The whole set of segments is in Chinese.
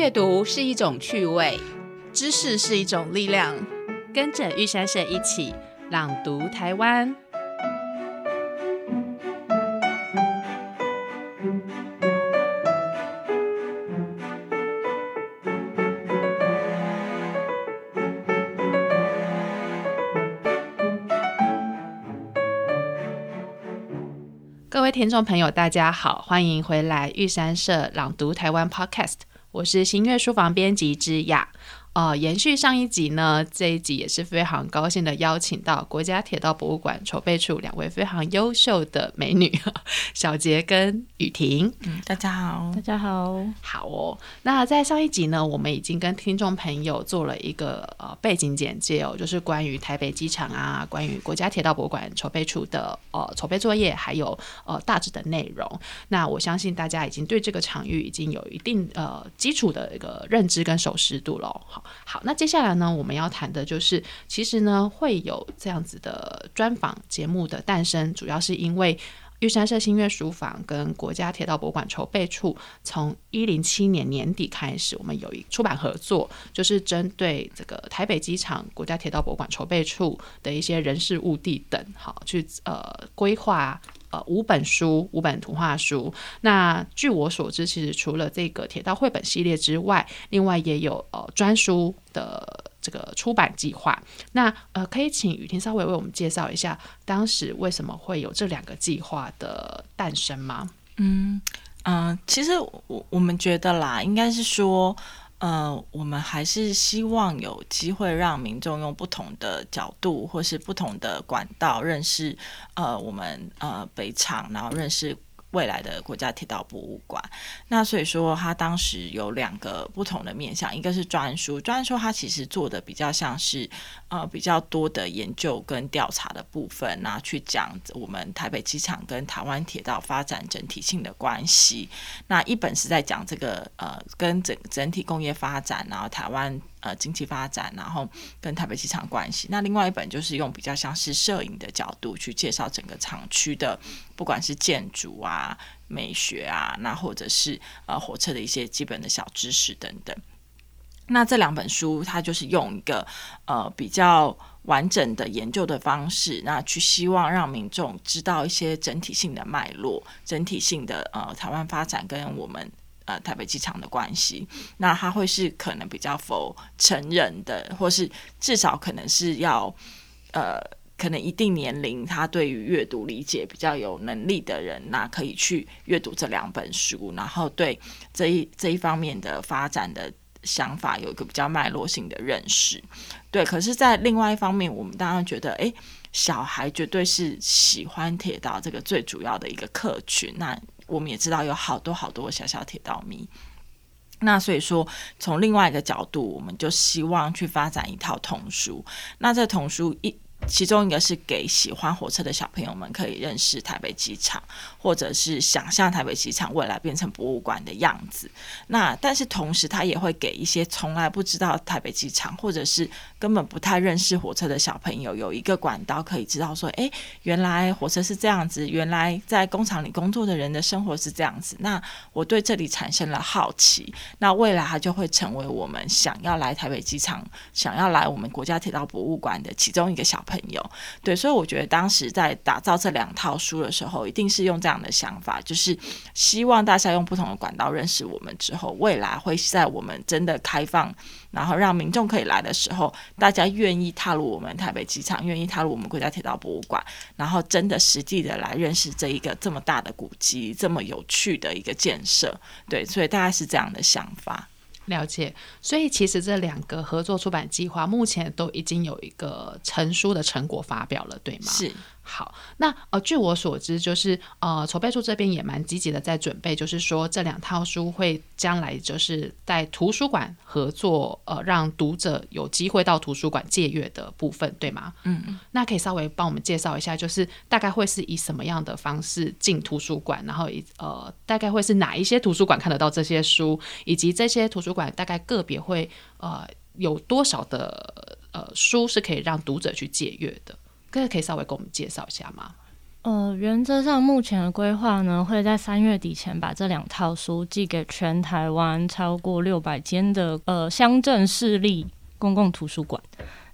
阅读是一种趣味，知识是一种力量。跟着玉山社一起朗读台湾。各位听众朋友，大家好，欢迎回来玉山社朗读台湾 Podcast，我是新月书房编辑之雅。呃，延续上一集呢，这一集也是非常高兴的邀请到国家铁道博物馆筹备处两位非常优秀的美女 小杰跟雨婷。嗯，大家好，大家好，好哦。那在上一集呢，我们已经跟听众朋友做了一个呃背景简介哦，就是关于台北机场啊，关于国家铁道博物馆筹备处的呃筹备作业，还有呃大致的内容。那我相信大家已经对这个场域已经有一定呃基础的一个认知跟熟识度了。好。好，那接下来呢，我们要谈的就是，其实呢，会有这样子的专访节目的诞生，主要是因为玉山社新月书房跟国家铁道博物馆筹备处，从一零七年年底开始，我们有一出版合作，就是针对这个台北机场国家铁道博物馆筹备处的一些人事物地等，好去呃规划。呃，五本书，五本图画书。那据我所知，其实除了这个铁道绘本系列之外，另外也有呃专书的这个出版计划。那呃，可以请雨婷稍微为我们介绍一下，当时为什么会有这两个计划的诞生吗？嗯嗯，其实我我们觉得啦，应该是说。呃，我们还是希望有机会让民众用不同的角度或是不同的管道认识呃我们呃北厂，然后认识。未来的国家铁道博物馆，那所以说他当时有两个不同的面向，一个是专书，专书他其实做的比较像是呃比较多的研究跟调查的部分，那去讲我们台北机场跟台湾铁道发展整体性的关系。那一本是在讲这个呃跟整整体工业发展，然后台湾。呃，经济发展，然后跟台北机场关系。那另外一本就是用比较像是摄影的角度去介绍整个厂区的，不管是建筑啊、美学啊，那或者是呃火车的一些基本的小知识等等。那这两本书，它就是用一个呃比较完整的研究的方式，那去希望让民众知道一些整体性的脉络、整体性的呃台湾发展跟我们。呃，台北机场的关系，那他会是可能比较否成人的，或是至少可能是要呃，可能一定年龄，他对于阅读理解比较有能力的人，那可以去阅读这两本书，然后对这一这一方面的发展的想法有一个比较脉络性的认识。对，可是，在另外一方面，我们当然觉得，哎，小孩绝对是喜欢铁道这个最主要的一个客群，那。我们也知道有好多好多小小铁道迷，那所以说从另外一个角度，我们就希望去发展一套童书。那这童书一。其中一个是给喜欢火车的小朋友们可以认识台北机场，或者是想象台北机场未来变成博物馆的样子。那但是同时，他也会给一些从来不知道台北机场，或者是根本不太认识火车的小朋友，有一个管道可以知道说：哎，原来火车是这样子，原来在工厂里工作的人的生活是这样子。那我对这里产生了好奇，那未来它就会成为我们想要来台北机场、想要来我们国家铁道博物馆的其中一个小。朋友，对，所以我觉得当时在打造这两套书的时候，一定是用这样的想法，就是希望大家用不同的管道认识我们之后，未来会在我们真的开放，然后让民众可以来的时候，大家愿意踏入我们台北机场，愿意踏入我们国家铁道博物馆，然后真的实际的来认识这一个这么大的古迹，这么有趣的一个建设，对，所以大概是这样的想法。了解，所以其实这两个合作出版计划目前都已经有一个成书的成果发表了，对吗？是。好，那呃，据我所知，就是呃，筹备处这边也蛮积极的在准备，就是说这两套书会将来就是在图书馆合作，呃，让读者有机会到图书馆借阅的部分，对吗？嗯嗯。那可以稍微帮我们介绍一下，就是大概会是以什么样的方式进图书馆，然后以呃，大概会是哪一些图书馆看得到这些书，以及这些图书馆大概个别会呃有多少的呃书是可以让读者去借阅的？可以可以稍微给我们介绍一下吗？呃，原则上目前的规划呢，会在三月底前把这两套书寄给全台湾超过六百间的呃乡镇市立公共图书馆。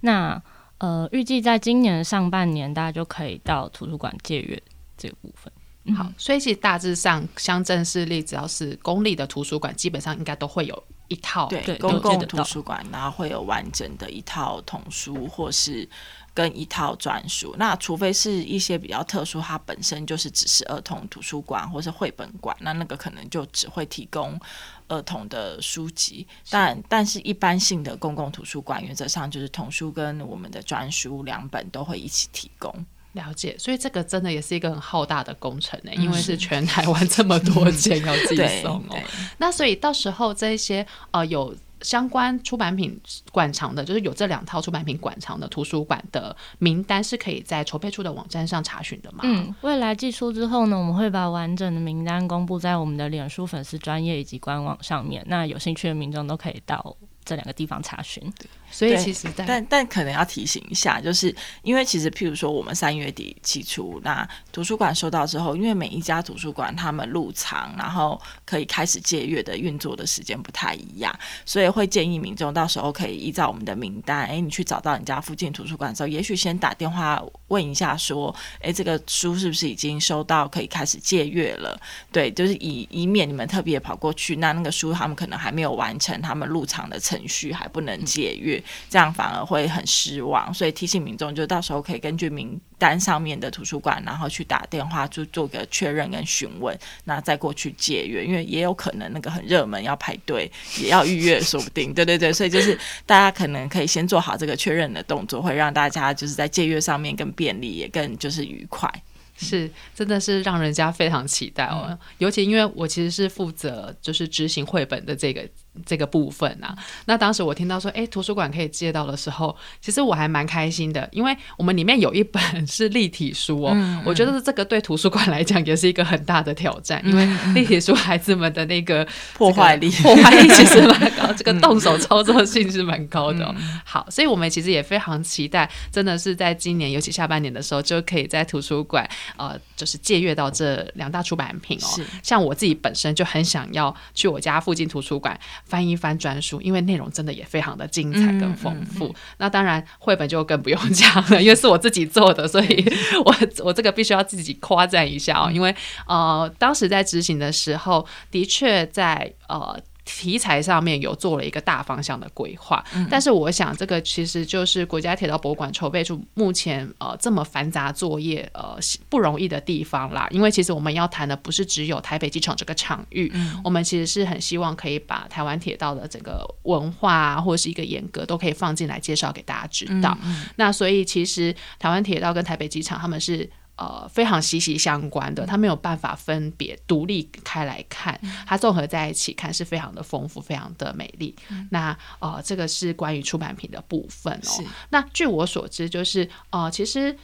那呃，预计在今年上半年，大家就可以到图书馆借阅这个部分。好，所以其实大致上乡镇市立只要是公立的图书馆，基本上应该都会有一套对公共图书馆，然后会有完整的一套童书，或是。跟一套专书，那除非是一些比较特殊，它本身就是只是儿童图书馆或是绘本馆，那那个可能就只会提供儿童的书籍。但但是一般性的公共图书馆，原则上就是童书跟我们的专书两本都会一起提供。了解，所以这个真的也是一个很浩大的工程呢，因为是全台湾这么多间要寄 送哦。那所以到时候这些呃有。相关出版品馆藏的，就是有这两套出版品馆藏的图书馆的名单，是可以在筹备处的网站上查询的吗？嗯，未来寄出之后呢，我们会把完整的名单公布在我们的脸书粉丝专业以及官网上面，那有兴趣的民众都可以到这两个地方查询。所以其实，但但可能要提醒一下，就是因为其实，譬如说，我们三月底起初，那图书馆收到之后，因为每一家图书馆他们入场，然后可以开始借阅的运作的时间不太一样，所以会建议民众到时候可以依照我们的名单，哎，你去找到你家附近图书馆之后，也许先打电话问一下，说，哎，这个书是不是已经收到，可以开始借阅了？对，就是以以免你们特别跑过去，那那个书他们可能还没有完成他们入场的程序，还不能借阅。这样反而会很失望，所以提醒民众，就到时候可以根据名单上面的图书馆，然后去打电话，就做个确认跟询问，那再过去借阅，因为也有可能那个很热门要排队，也要预约，说不定。对对对，所以就是大家可能可以先做好这个确认的动作，会让大家就是在借阅上面更便利，也更就是愉快。是，真的是让人家非常期待哦，尤其因为我其实是负责就是执行绘本的这个。这个部分啊，那当时我听到说，哎，图书馆可以借到的时候，其实我还蛮开心的，因为我们里面有一本是立体书哦，我觉得这个对图书馆来讲也是一个很大的挑战，因为立体书孩子们的那个破坏力，破坏力其实蛮高，这个动手操作性是蛮高的。好，所以我们其实也非常期待，真的是在今年，尤其下半年的时候，就可以在图书馆呃，就是借阅到这两大出版品哦。像我自己本身就很想要去我家附近图书馆。翻一翻专书，因为内容真的也非常的精彩跟丰富。那当然绘本就更不用讲了，因为是我自己做的，所以 我我这个必须要自己夸赞一下哦。因为呃，当时在执行的时候，的确在呃。题材上面有做了一个大方向的规划，但是我想这个其实就是国家铁道博物馆筹备处目前呃这么繁杂作业呃不容易的地方啦。因为其实我们要谈的不是只有台北机场这个场域，我们其实是很希望可以把台湾铁道的整个文化啊或者是一个严格都可以放进来介绍给大家知道。那所以其实台湾铁道跟台北机场他们是。呃，非常息息相关的，它没有办法分别独立开来看，它综合在一起看是非常的丰富，非常的美丽。那呃，这个是关于出版品的部分哦。那据我所知，就是呃，其实。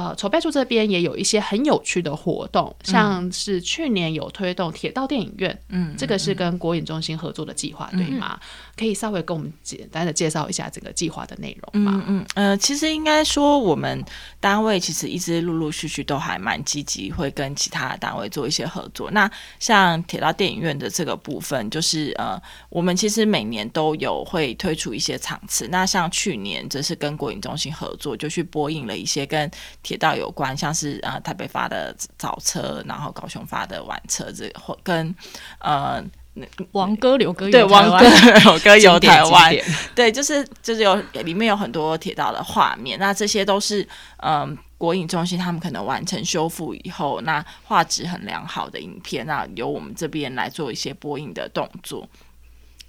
呃，筹备处这边也有一些很有趣的活动，像是去年有推动铁道电影院，嗯，这个是跟国影中心合作的计划，对吗？可以稍微跟我们简单的介绍一下整个计划的内容吗？嗯嗯，呃，其实应该说我们单位其实一直陆陆续续都还蛮积极，会跟其他的单位做一些合作。那像铁道电影院的这个部分，就是呃，我们其实每年都有会推出一些场次。那像去年则是跟国影中心合作，就去播映了一些跟铁道有关，像是呃台北发的早车，然后高雄发的晚车，这或跟呃 王哥刘哥对王哥刘哥游台湾，对，就是就是有里面有很多铁道的画面，那这些都是嗯国影中心他们可能完成修复以后，那画质很良好的影片，那由我们这边来做一些播映的动作。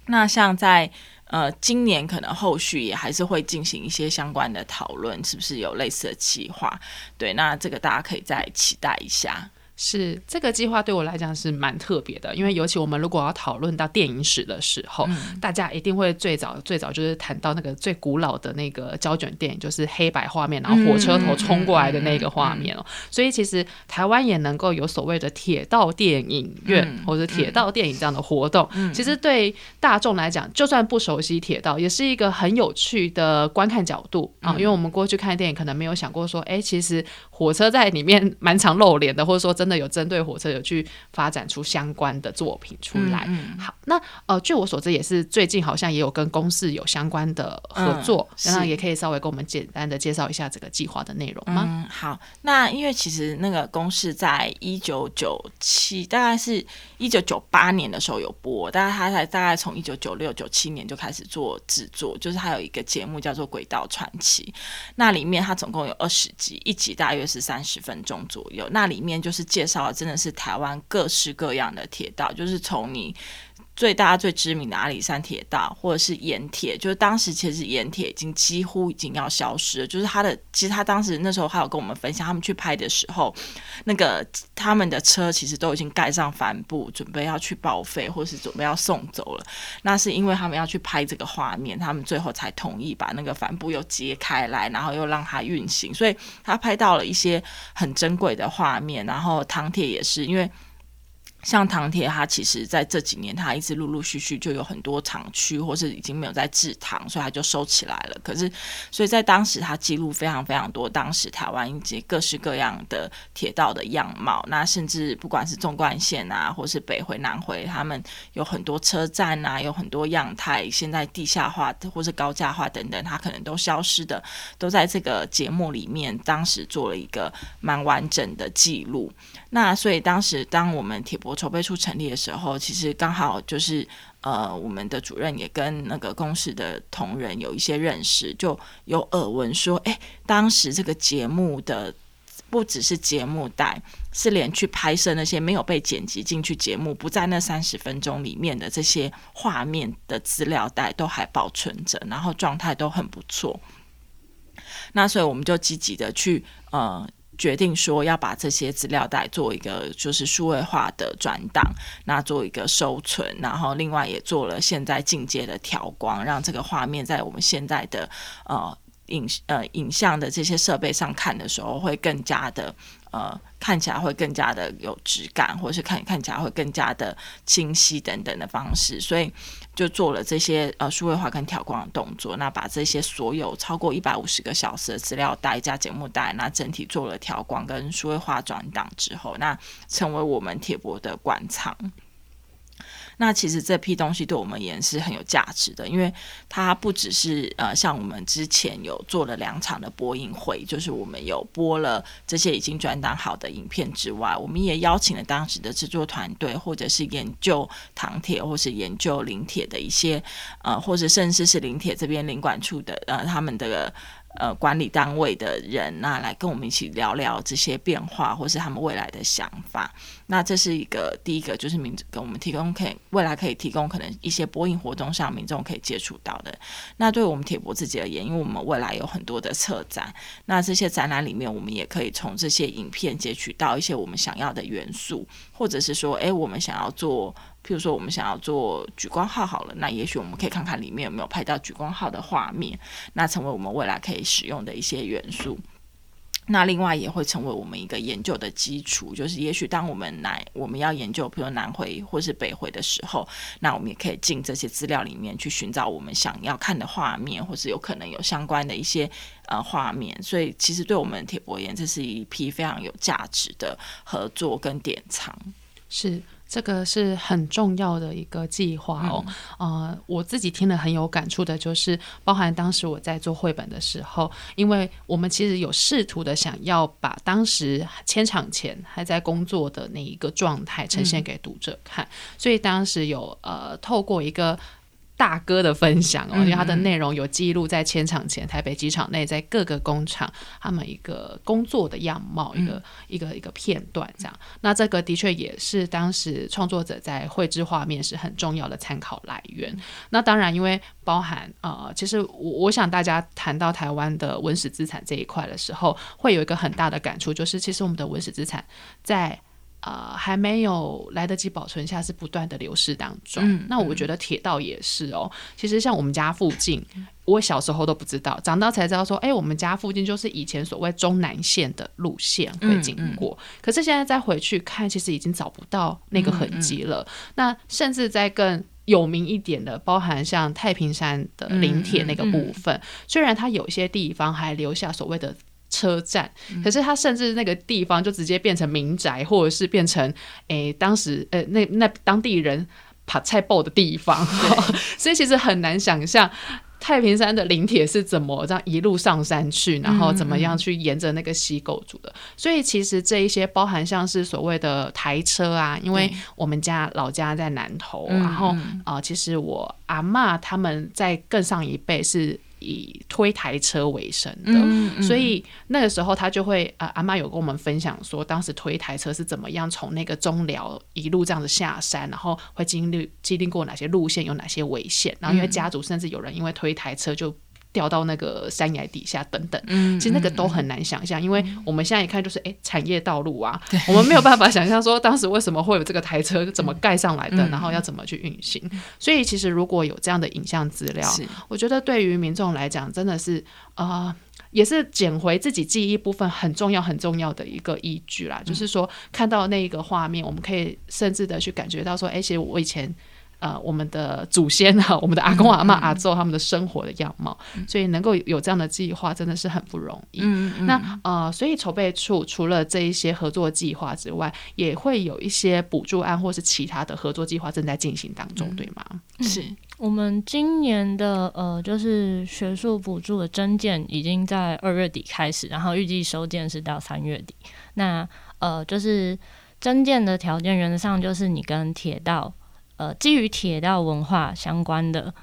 那像在呃，今年可能后续也还是会进行一些相关的讨论，是不是有类似的计划？对，那这个大家可以再期待一下。是这个计划对我来讲是蛮特别的，因为尤其我们如果要讨论到电影史的时候，大家一定会最早最早就是谈到那个最古老的那个胶卷电影，就是黑白画面，然后火车头冲过来的那个画面哦。所以其实台湾也能够有所谓的铁道电影院或者铁道电影这样的活动，其实对大众来讲，就算不熟悉铁道，也是一个很有趣的观看角度啊。因为我们过去看电影，可能没有想过说，哎，其实。火车在里面蛮常露脸的，或者说真的有针对火车有去发展出相关的作品出来。嗯好，那呃，据我所知，也是最近好像也有跟公司有相关的合作，那也可以稍微跟我们简单的介绍一下这个计划的内容吗？嗯，好，那因为其实那个公式在一九九七，大概是一九九八年的时候有播，但是他才大概从一九九六九七年就开始做制作，就是还有一个节目叫做《轨道传奇》，那里面它总共有二十集，一集大约是三十分钟左右，那里面就是介绍的真的是台湾各式各样的铁道，就是从你。最大最知名的阿里山铁道，或者是盐铁，就是当时其实盐铁已经几乎已经要消失了。就是他的，其实他当时那时候还有跟我们分享，他们去拍的时候，那个他们的车其实都已经盖上帆布，准备要去报废，或是准备要送走了。那是因为他们要去拍这个画面，他们最后才同意把那个帆布又揭开来，然后又让它运行。所以他拍到了一些很珍贵的画面。然后唐铁也是因为。像唐铁，它其实在这几年，它一直陆陆续续就有很多厂区，或是已经没有在制糖，所以它就收起来了。可是，所以在当时，它记录非常非常多当时台湾以及各式各样的铁道的样貌。那甚至不管是纵贯线啊，或是北回南回，他们有很多车站啊，有很多样态，现在地下化或是高架化等等，它可能都消失的，都在这个节目里面，当时做了一个蛮完整的记录。那所以当时，当我们铁博筹备处成立的时候，其实刚好就是呃，我们的主任也跟那个公司的同仁有一些认识，就有耳闻说，哎，当时这个节目的不只是节目带，是连去拍摄那些没有被剪辑进去节目，不在那三十分钟里面的这些画面的资料带都还保存着，然后状态都很不错。那所以我们就积极的去呃。决定说要把这些资料袋做一个就是数位化的转档，那做一个收存，然后另外也做了现在进阶的调光，让这个画面在我们现在的呃影呃影像的这些设备上看的时候会更加的。呃，看起来会更加的有质感，或者是看看起来会更加的清晰等等的方式，所以就做了这些呃数位化跟调光的动作。那把这些所有超过一百五十个小时的资料带加节目带，那整体做了调光跟数位化转档之后，那成为我们铁博的馆藏。那其实这批东西对我们而言是很有价值的，因为它不只是呃，像我们之前有做了两场的播映会，就是我们有播了这些已经转档好的影片之外，我们也邀请了当时的制作团队，或者是研究唐铁，或是研究林铁的一些呃，或者甚至是林铁这边领馆处的呃，他们的。呃，管理单位的人那来跟我们一起聊聊这些变化，或是他们未来的想法。那这是一个第一个，就是民跟我们提供可以未来可以提供可能一些播映活动上民众可以接触到的。那对我们铁博自己而言，因为我们未来有很多的策展，那这些展览里面，我们也可以从这些影片截取到一些我们想要的元素，或者是说，哎，我们想要做。譬如说，我们想要做举光号好了，那也许我们可以看看里面有没有拍到举光号的画面，那成为我们未来可以使用的一些元素。那另外也会成为我们一个研究的基础，就是也许当我们来我们要研究，比如南回或是北回的时候，那我们也可以进这些资料里面去寻找我们想要看的画面，或是有可能有相关的一些呃画面。所以，其实对我们铁博言，这是一批非常有价值的合作跟典藏。是。这个是很重要的一个计划哦，呃，我自己听了很有感触的，就是包含当时我在做绘本的时候，因为我们其实有试图的想要把当时签场前还在工作的那一个状态呈现给读者看，所以当时有呃透过一个。大哥的分享哦，因为他的内容有记录在千场前台北机场内，在各个工厂他们一个工作的样貌，一个一个一个片段这样。那这个的确也是当时创作者在绘制画面是很重要的参考来源。那当然，因为包含呃，其实我我想大家谈到台湾的文史资产这一块的时候，会有一个很大的感触，就是其实我们的文史资产在。呃，还没有来得及保存下，是不断的流失当中。那我觉得铁道也是哦。其实像我们家附近，我小时候都不知道，长大才知道说，哎，我们家附近就是以前所谓中南线的路线会经过。可是现在再回去看，其实已经找不到那个痕迹了。那甚至在更有名一点的，包含像太平山的林铁那个部分，虽然它有些地方还留下所谓的。车站，可是它甚至那个地方就直接变成民宅，或者是变成诶当时呃那那当地人爬菜爆的地方，所以其实很难想象。太平山的林铁是怎么这样一路上山去，然后怎么样去沿着那个溪构筑的？所以其实这一些包含像是所谓的台车啊，因为我们家老家在南投，然后啊，其实我阿妈他们在更上一辈是。以推台车为生的，所以那个时候他就会呃，阿妈有跟我们分享说，当时推台车是怎么样从那个中寮一路这样子下山，然后会经历经历过哪些路线，有哪些危险，然后因为家族甚至有人因为推台车就。掉到那个山崖底下等等，其实那个都很难想象，因为我们现在一看就是哎产业道路啊，我们没有办法想象说当时为什么会有这个台车怎么盖上来的，然后要怎么去运行。所以其实如果有这样的影像资料，我觉得对于民众来讲真的是呃也是捡回自己记忆部分很重要很重要的一个依据啦。就是说看到那一个画面，我们可以甚至的去感觉到说，哎，其实我以前。呃，我们的祖先啊，我们的阿公阿妈阿祖他们的生活的样貌，所以能够有这样的计划，真的是很不容易。那呃，所以筹备处除了这一些合作计划之外，也会有一些补助案或是其他的合作计划正在进行当中，对吗？是我们今年的呃，就是学术补助的征件已经在二月底开始，然后预计收件是到三月底。那呃，就是征件的条件，原则上就是你跟铁道。呃，基于铁道文化相关的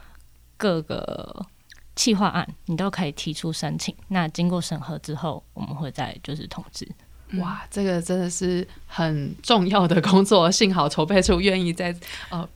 各个企划案，你都可以提出申请。那经过审核之后，我们会再就是通知。哇，这个真的是很重要的工作。幸好筹备处愿意在呃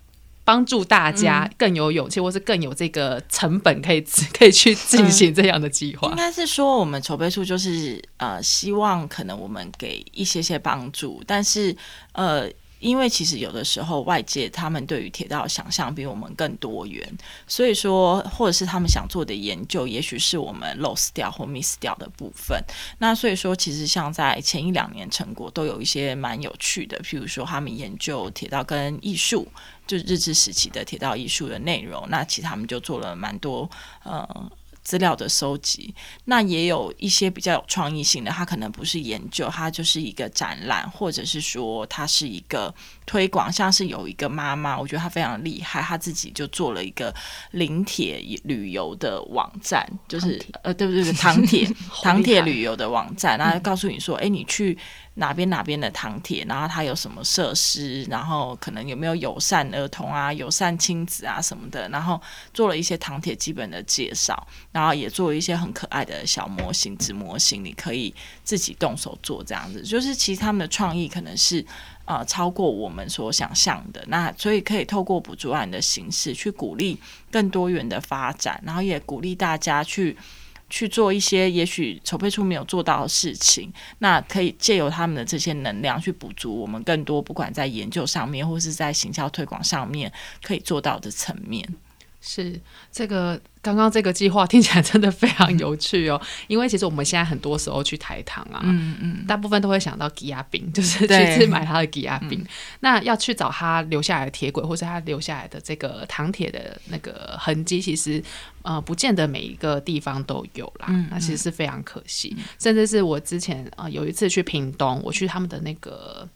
帮助大家更有勇气，或是更有这个成本，可以可以去进行这样的计划。应该是说，我们筹备处就是呃，希望可能我们给一些些帮助，但是呃。因为其实有的时候外界他们对于铁道想象比我们更多元，所以说或者是他们想做的研究，也许是我们 lost 掉或 miss 掉的部分。那所以说，其实像在前一两年成果都有一些蛮有趣的，譬如说他们研究铁道跟艺术，就是日治时期的铁道艺术的内容。那其实他们就做了蛮多呃。资料的收集，那也有一些比较有创意性的，它可能不是研究，它就是一个展览，或者是说它是一个推广。像是有一个妈妈，我觉得她非常厉害，她自己就做了一个临铁旅游的网站，就是呃，对不对？唐铁 唐铁旅游的网站，然后告诉你说，哎，你去。哪边哪边的唐铁，然后它有什么设施，然后可能有没有友善儿童啊、友善亲子啊什么的，然后做了一些唐铁基本的介绍，然后也做了一些很可爱的小模型、纸模型，你可以自己动手做这样子。就是其实他们的创意可能是啊超过我们所想象的，那所以可以透过补助案的形式去鼓励更多元的发展，然后也鼓励大家去。去做一些也许筹备处没有做到的事情，那可以借由他们的这些能量去补足我们更多，不管在研究上面或是在行销推广上面可以做到的层面。是这个。刚刚这个计划听起来真的非常有趣哦，因为其实我们现在很多时候去台糖啊，嗯嗯，大部分都会想到吉亚饼，就是 去买他的吉亚饼。那要去找他留下来的铁轨，或是他留下来的这个糖铁的那个痕迹，其实呃，不见得每一个地方都有啦。那其实是非常可惜，甚至是我之前啊有一次去屏东，我去他们的那个。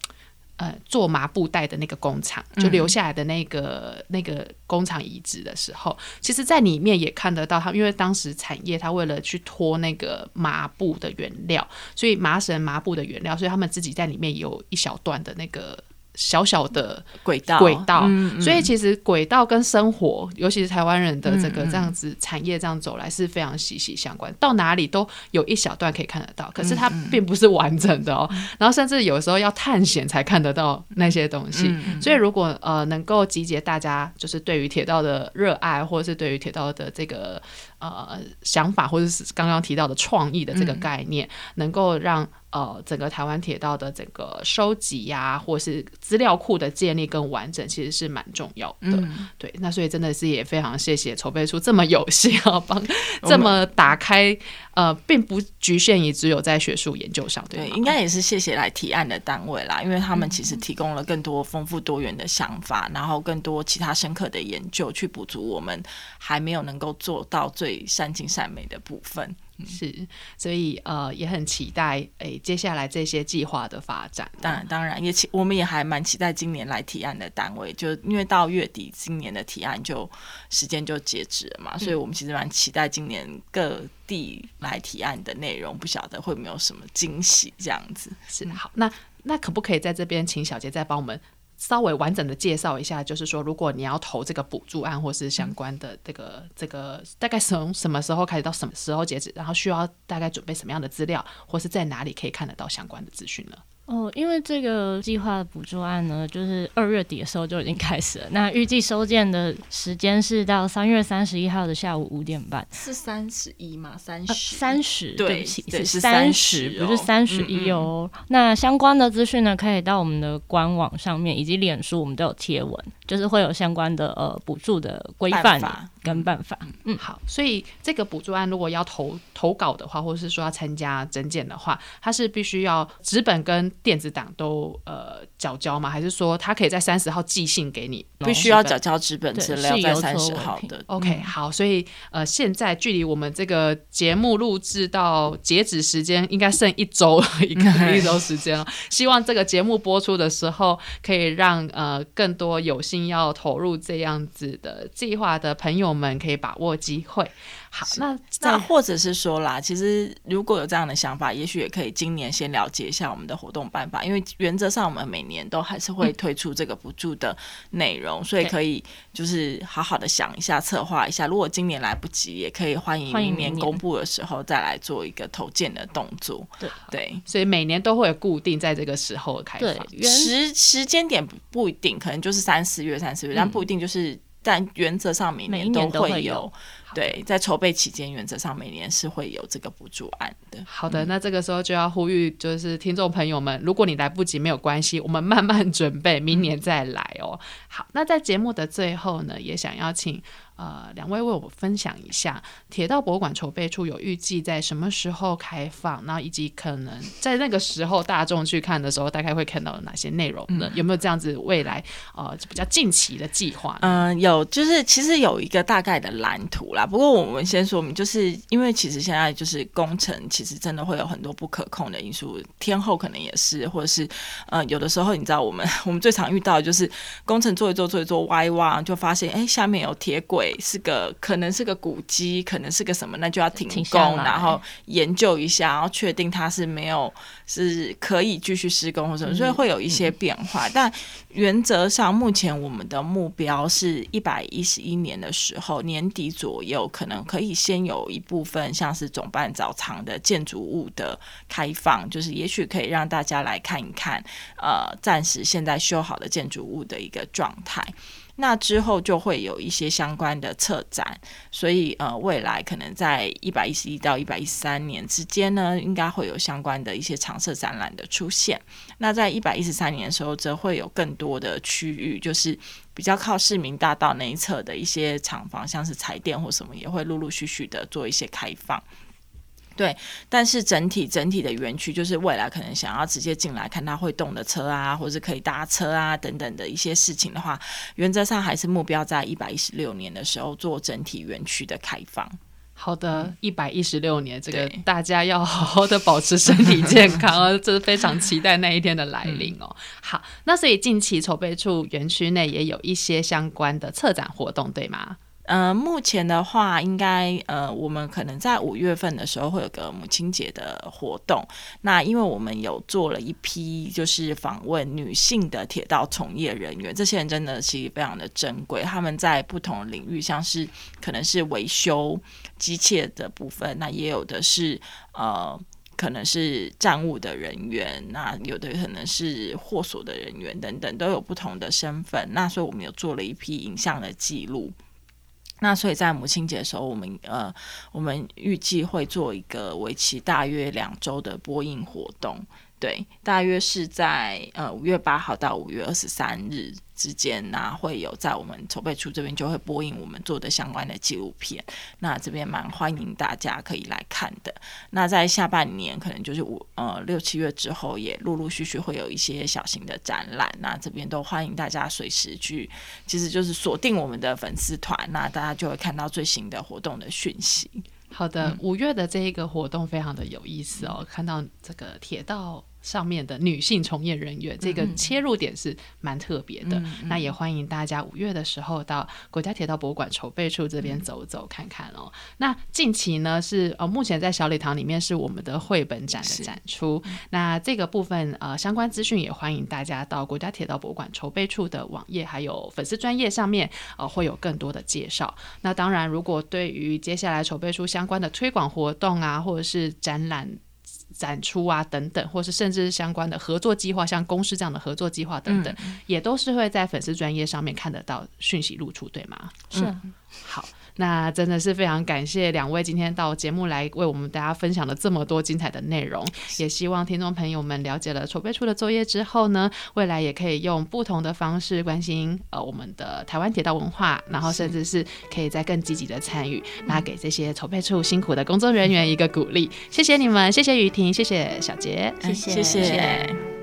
呃，做麻布袋的那个工厂，就留下来的那个那个工厂遗址的时候，其实，在里面也看得到，他因为当时产业他为了去拖那个麻布的原料，所以麻绳麻布的原料，所以他们自己在里面有一小段的那个。小小的轨道，轨道，所以其实轨道跟生活，尤其是台湾人的这个这样子产业这样走来是非常息息相关。到哪里都有一小段可以看得到，可是它并不是完整的哦。然后甚至有时候要探险才看得到那些东西。所以如果呃能够集结大家就是对于铁道的热爱，或者是对于铁道的这个呃想法，或者是刚刚提到的创意的这个概念，能够让。呃，整个台湾铁道的整个收集呀，或是资料库的建立更完整，其实是蛮重要的。对，那所以真的是也非常谢谢筹备处这么有心啊，帮 这么打开呃，并不局限于只有在学术研究上。对，应该也是谢谢来提案的单位啦，因为他们其实提供了更多丰富多元的想法，然后更多其他深刻的研究，去补足我们还没有能够做到最善尽善美的部分。是，所以呃也很期待诶接下来这些计划的发展。当然，当然也期我们也还蛮期待今年来提案的单位，就因为到月底今年的提案就时间就截止了嘛，所以我们其实蛮期待今年各地来提案的内容，不晓得会没有什么惊喜这样子。是好，那那可不可以在这边请小杰再帮我们？稍微完整的介绍一下，就是说，如果你要投这个补助案或是相关的这个这个，大概从什么时候开始到什么时候截止，然后需要大概准备什么样的资料，或是在哪里可以看得到相关的资讯呢？哦，因为这个计划的补助案呢，就是二月底的时候就已经开始了。那预计收件的时间是到三月三十一号的下午五点半。是三十一吗？三十？三十？对不起，对是三30不是三十一哦。那相关的资讯呢，可以到我们的官网上面以及脸书，我们都有贴文，就是会有相关的呃补助的规范跟办法。嗯，好，所以这个补助案如果要投投稿的话，或者是说要参加征件的话，它是必须要纸本跟电子档都呃缴交吗？还是说他可以在三十号寄信给你？必须要缴交纸本对资料在三十号的。OK，好，所以呃，现在距离我们这个节目录制到截止时间应该剩一周了，一个一周时间了。希望这个节目播出的时候，可以让呃更多有心要投入这样子的计划的朋友们可以把握机会。好，那那或者是说啦，其实如果有这样的想法，也许也可以今年先了解一下我们的活动办法，因为原则上我们每年都还是会推出这个补助的内容，所以可以就是好好的想一下、策划一下。如果今年来不及，也可以欢迎明年公布的时候再来做一个投件的动作。对对。所以每年都会有固定在这个时候开对放。，时时间点不不一定，可能就是三四月、三四月，但不一定就是，但原则上每年都会有有。对，在筹备期间，原则上每年是会有这个补助案的。好的，那这个时候就要呼吁，就是听众朋友们，如果你来不及没有关系，我们慢慢准备，明年再来哦。好，那在节目的最后呢，也想邀请呃两位为我分享一下铁道博物馆筹备处有预计在什么时候开放，然后以及可能在那个时候大众去看的时候，大概会看到哪些内容呢？有没有这样子未来呃比较近期的计划呢？嗯，有，就是其实有一个大概的蓝图啦。不过我们先说明，就是因为其实现在就是工程，其实真的会有很多不可控的因素，天后可能也是，或者是呃，有的时候你知道，我们 我们最常遇到的就是工程做一做做一做歪一挖，就发现哎、下面有铁轨，是个可能是个古迹，可能是个什么，那就要停工，停然后研究一下，然后确定它是没有是可以继续施工或什么，所以会有一些变化，但。原则上，目前我们的目标是一百一十一年的时候，年底左右，可能可以先有一部分像是总办早场的建筑物的开放，就是也许可以让大家来看一看，呃，暂时现在修好的建筑物的一个状态。那之后就会有一些相关的策展，所以呃，未来可能在一百一十一到一百一十三年之间呢，应该会有相关的一些常设展览的出现。那在一百一十三年的时候，则会有更多的区域，就是比较靠市民大道那一侧的一些厂房，像是彩电或什么，也会陆陆续续的做一些开放。对，但是整体整体的园区，就是未来可能想要直接进来看它会动的车啊，或者可以搭车啊等等的一些事情的话，原则上还是目标在一百一十六年的时候做整体园区的开放。好的，一百一十六年，这个大家要好好的保持身体健康啊，这是非常期待那一天的来临哦。好，那所以近期筹备处园区内也有一些相关的策展活动，对吗？呃，目前的话，应该呃，我们可能在五月份的时候会有个母亲节的活动。那因为我们有做了一批，就是访问女性的铁道从业人员，这些人真的其实非常的珍贵。他们在不同领域，像是可能是维修机械的部分，那也有的是呃。可能是站务的人员，那有的可能是货所的人员等等，都有不同的身份。那所以我们有做了一批影像的记录。那所以在母亲节的时候，我们呃，我们预计会做一个为期大约两周的播映活动，对，大约是在呃五月八号到五月二十三日之间那会有在我们筹备处这边就会播映我们做的相关的纪录片，那这边蛮欢迎大家可以来看的。那在下半年可能就是五呃六七月之后，也陆陆续续会有一些小型的展览，那这边都欢迎大家随时去，其实就是锁定我们的粉丝团，那大家就会看到最新的活动的讯息。好的，五月的这一个活动非常的有意思哦，看到这个铁道。上面的女性从业人员，这个切入点是蛮特别的。那也欢迎大家五月的时候到国家铁道博物馆筹备处这边走走看看哦。那近期呢是呃，目前在小礼堂里面是我们的绘本展的展出。那这个部分呃，相关资讯也欢迎大家到国家铁道博物馆筹备处的网页还有粉丝专业上面呃，会有更多的介绍。那当然，如果对于接下来筹备出相关的推广活动啊，或者是展览。展出啊，等等，或是甚至是相关的合作计划，像公司这样的合作计划等等，也都是会在粉丝专业上面看得到讯息露出，对吗？是，好。那真的是非常感谢两位今天到节目来为我们大家分享了这么多精彩的内容，也希望听众朋友们了解了筹备处的作业之后呢，未来也可以用不同的方式关心呃我们的台湾铁道文化，然后甚至是可以再更积极的参与，那给这些筹备处辛苦的工作人员一个鼓励。谢谢你们，谢谢雨婷，谢谢小杰，谢谢。谢谢。